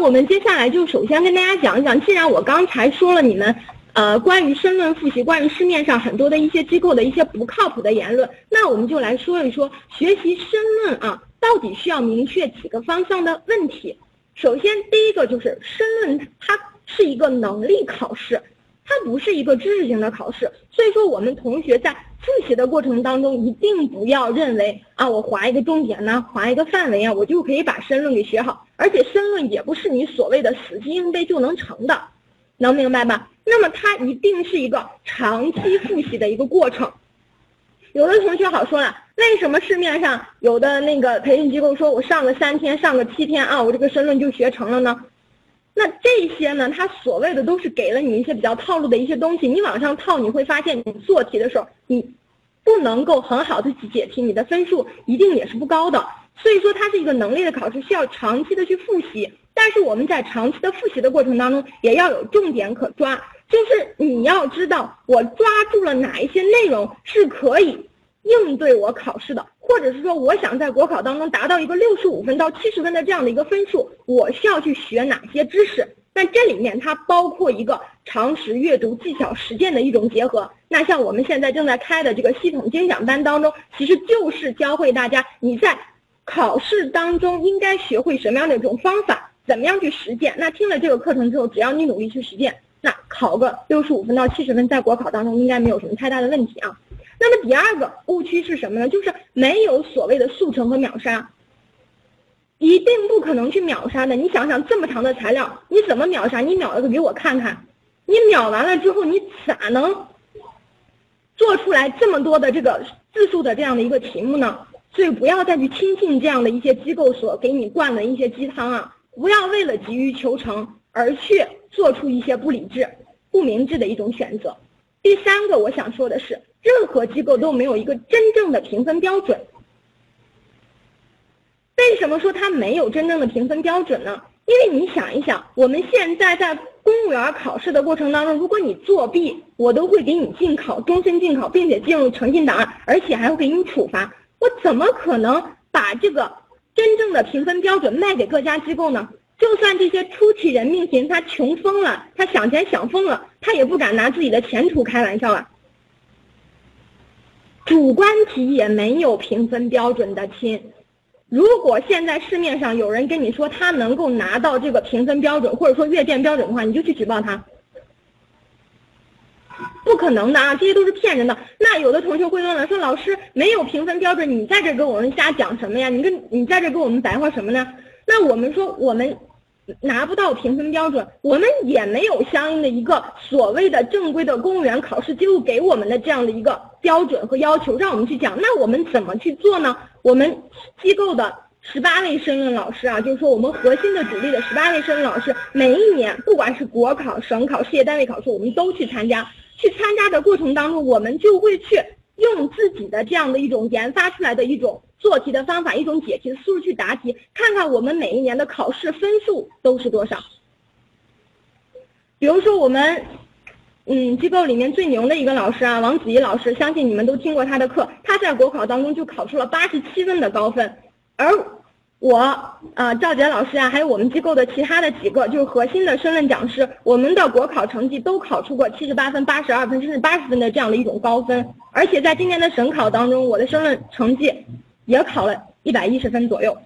我们接下来就首先跟大家讲一讲，既然我刚才说了你们。呃，关于申论复习，关于市面上很多的一些机构的一些不靠谱的言论，那我们就来说一说学习申论啊，到底需要明确几个方向的问题。首先，第一个就是申论，它是一个能力考试，它不是一个知识性的考试。所以说，我们同学在复习的过程当中，一定不要认为啊，我划一个重点呢，划一个范围啊，我就可以把申论给学好。而且，申论也不是你所谓的死记硬背就能成的。能明白吧？那么它一定是一个长期复习的一个过程。有的同学好说了，为什么市面上有的那个培训机构说我上个三天、上个七天啊，我这个申论就学成了呢？那这些呢，它所谓的都是给了你一些比较套路的一些东西，你往上套，你会发现你做题的时候，你不能够很好的去解题，你的分数一定也是不高的。所以说，它是一个能力的考试，需要长期的去复习。但是我们在长期的复习的过程当中，也要有重点可抓，就是你要知道我抓住了哪一些内容是可以应对我考试的，或者是说我想在国考当中达到一个六十五分到七十分的这样的一个分数，我需要去学哪些知识？那这里面它包括一个常识、阅读、技巧、实践的一种结合。那像我们现在正在开的这个系统精讲班当中，其实就是教会大家你在考试当中应该学会什么样的一种方法。怎么样去实践？那听了这个课程之后，只要你努力去实践，那考个六十五分到七十分，在国考当中应该没有什么太大的问题啊。那么第二个误区是什么呢？就是没有所谓的速成和秒杀，一定不可能去秒杀的。你想想这么长的材料，你怎么秒杀？你秒一个给我看看。你秒完了之后，你咋能做出来这么多的这个字数的这样的一个题目呢？所以不要再去轻信这样的一些机构所给你灌的一些鸡汤啊。不要为了急于求成而去做出一些不理智、不明智的一种选择。第三个，我想说的是，任何机构都没有一个真正的评分标准。为什么说它没有真正的评分标准呢？因为你想一想，我们现在在公务员考试的过程当中，如果你作弊，我都会给你禁考、终身禁考，并且进入诚信档案，而且还会给你处罚。我怎么可能把这个？真正的评分标准卖给各家机构呢？就算这些出题人命题他穷疯了，他想钱想疯了，他也不敢拿自己的前途开玩笑啊。主观题也没有评分标准的亲。如果现在市面上有人跟你说他能够拿到这个评分标准，或者说阅卷标准的话，你就去举报他。不可能的啊，这些都是骗人的。那有的同学会问了，说老师没有评分标准，你在这跟我们瞎讲什么呀？你跟你在这跟我们白话什么呢？那我们说我们拿不到评分标准，我们也没有相应的一个所谓的正规的公务员考试机构给我们的这样的一个标准和要求，让我们去讲。那我们怎么去做呢？我们机构的十八位申论老师啊，就是说我们核心的主力的十八位申论老师，每一年不管是国考、省考、事业单位考试，我们都去参加。去参加的过程当中，我们就会去用自己的这样的一种研发出来的一种做题的方法，一种解题的思路去答题，看看我们每一年的考试分数都是多少。比如说我们，嗯，机构里面最牛的一个老师啊，王子怡老师，相信你们都听过他的课，他在国考当中就考出了八十七分的高分，而。我啊，赵杰老师啊，还有我们机构的其他的几个，就是核心的申论讲师，我们的国考成绩都考出过七十八分、八十二分，甚至八十分的这样的一种高分。而且在今年的省考当中，我的申论成绩也考了一百一十分左右。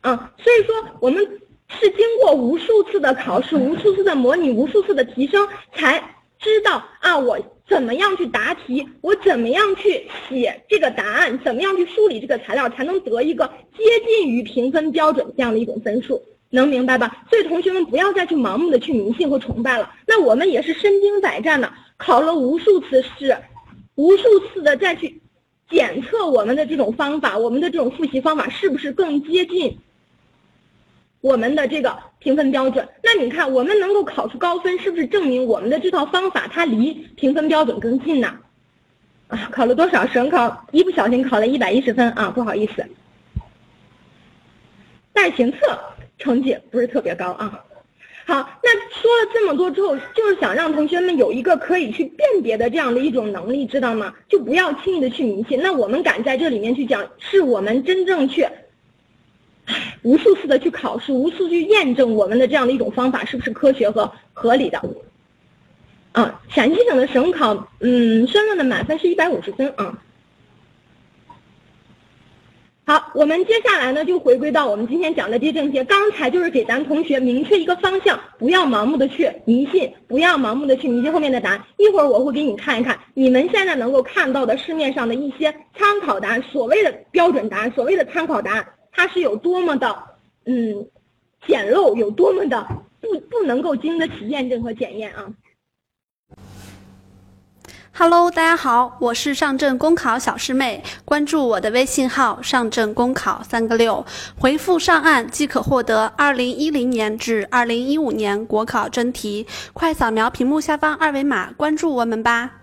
啊，所以说我们是经过无数次的考试、无数次的模拟、无数次的提升，才知道啊我。怎么样去答题？我怎么样去写这个答案？怎么样去梳理这个材料，才能得一个接近于评分标准这样的一种分数？能明白吧？所以同学们不要再去盲目的去迷信和崇拜了。那我们也是身经百战的，考了无数次试，无数次的再去检测我们的这种方法，我们的这种复习方法是不是更接近？我们的这个评分标准，那你看我们能够考出高分，是不是证明我们的这套方法它离评分标准更近呢？啊，考了多少？省考一不小心考了一百一十分啊，不好意思。但行测成绩不是特别高啊。好，那说了这么多之后，就是想让同学们有一个可以去辨别的这样的一种能力，知道吗？就不要轻易的去迷信。那我们敢在这里面去讲，是我们真正去。无数次的去考试，无数去验证我们的这样的一种方法是不是科学和合理的。啊，陕西省的省考，嗯，申论的满分是一百五十分啊。好，我们接下来呢就回归到我们今天讲的这些正题。刚才就是给咱同学明确一个方向，不要盲目的去迷信，不要盲目的去迷信后面的答案。一会儿我会给你看一看，你们现在能够看到的市面上的一些参考答案，所谓的标准答案，所谓的参考答案，它是有多么的嗯简陋，有多么的不不能够经得起验证和检验啊。Hello，大家好，我是上证公考小师妹，关注我的微信号“上证公考三个六”，回复上岸即可获得二零一零年至二零一五年国考真题。快扫描屏幕下方二维码，关注我们吧。